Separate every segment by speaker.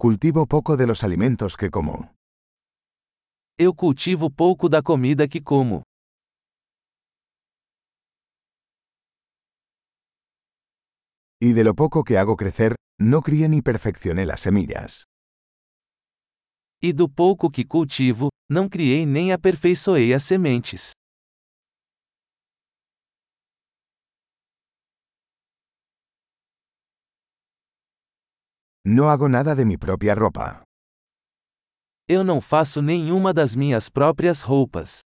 Speaker 1: Cultivo poco de los alimentos que como.
Speaker 2: Eu cultivo pouco da comida que como.
Speaker 1: Y de lo poco que hago crecer, no crié ni perfeccioné las semillas.
Speaker 2: E do pouco que cultivo, não criei nem aperfeiçoei as sementes.
Speaker 1: No hago nada de mi propia ropa.
Speaker 2: Eu não faço nenhuma das minhas próprias roupas.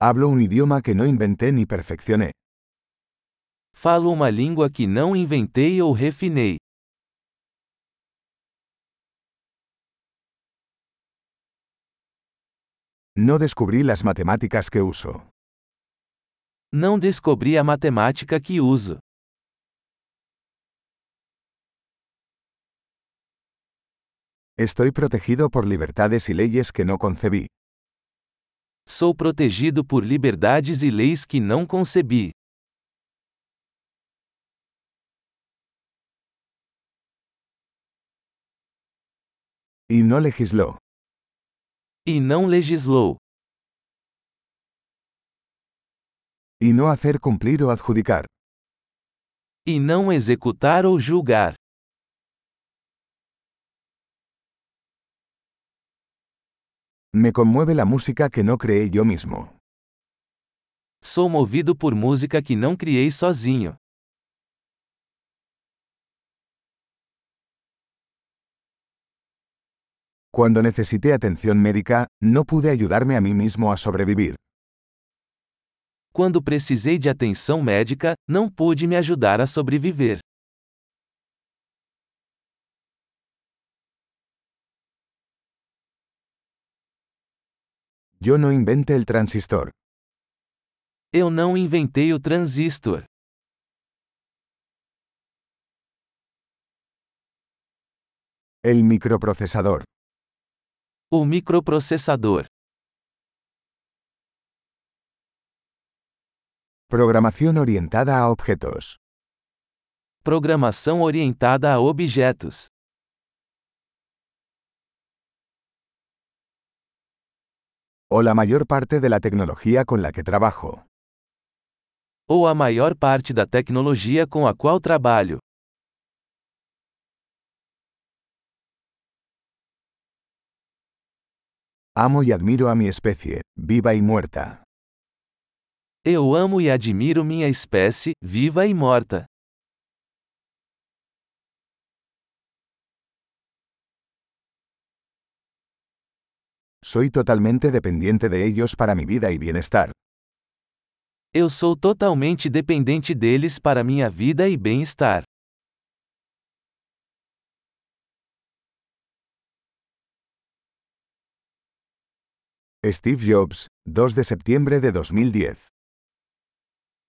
Speaker 1: Hablo un idioma que no inventé ni perfeccioné.
Speaker 2: Falo uma língua que não inventei ou refinei.
Speaker 1: No descubrí las matemáticas que uso.
Speaker 2: Não descobri a matemática que uso.
Speaker 1: Estoy protegido por libertades y leyes que no concebí.
Speaker 2: Sou protegido por liberdades e leis que não concebi.
Speaker 1: Y no legisló.
Speaker 2: E não legislou.
Speaker 1: Y no hacer cumplir o adjudicar.
Speaker 2: E não executar ou julgar.
Speaker 1: Me conmueve la música que no creé yo mismo.
Speaker 2: Sou movido por música que não criei sozinho.
Speaker 1: Cuando necesité atención médica, no pude ayudarme a mí mismo a sobrevivir.
Speaker 2: Quando precisei de atenção médica, não pude me ajudar a sobreviver.
Speaker 1: Yo no inventé el transistor.
Speaker 2: Eu não inventei o transistor.
Speaker 1: El microprocesador.
Speaker 2: O microprocessador.
Speaker 1: Programación orientada a objetos.
Speaker 2: Programação orientada a objetos.
Speaker 1: O la mayor parte de la tecnología con la que trabajo.
Speaker 2: Ou a maior parte da tecnologia com a qual trabalho.
Speaker 1: Amo y admiro a mi especie, viva y muerta.
Speaker 2: Eu amo e admiro minha espécie, viva e morta.
Speaker 1: Soy totalmente dependiente de ellos para mi vida y bienestar.
Speaker 2: Eu sou totalmente dependente deles para minha vida e bem-estar.
Speaker 1: Steve Jobs, 2 de septiembre de 2010.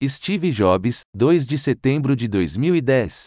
Speaker 2: Steve Jobs, 2 de setembro de 2010.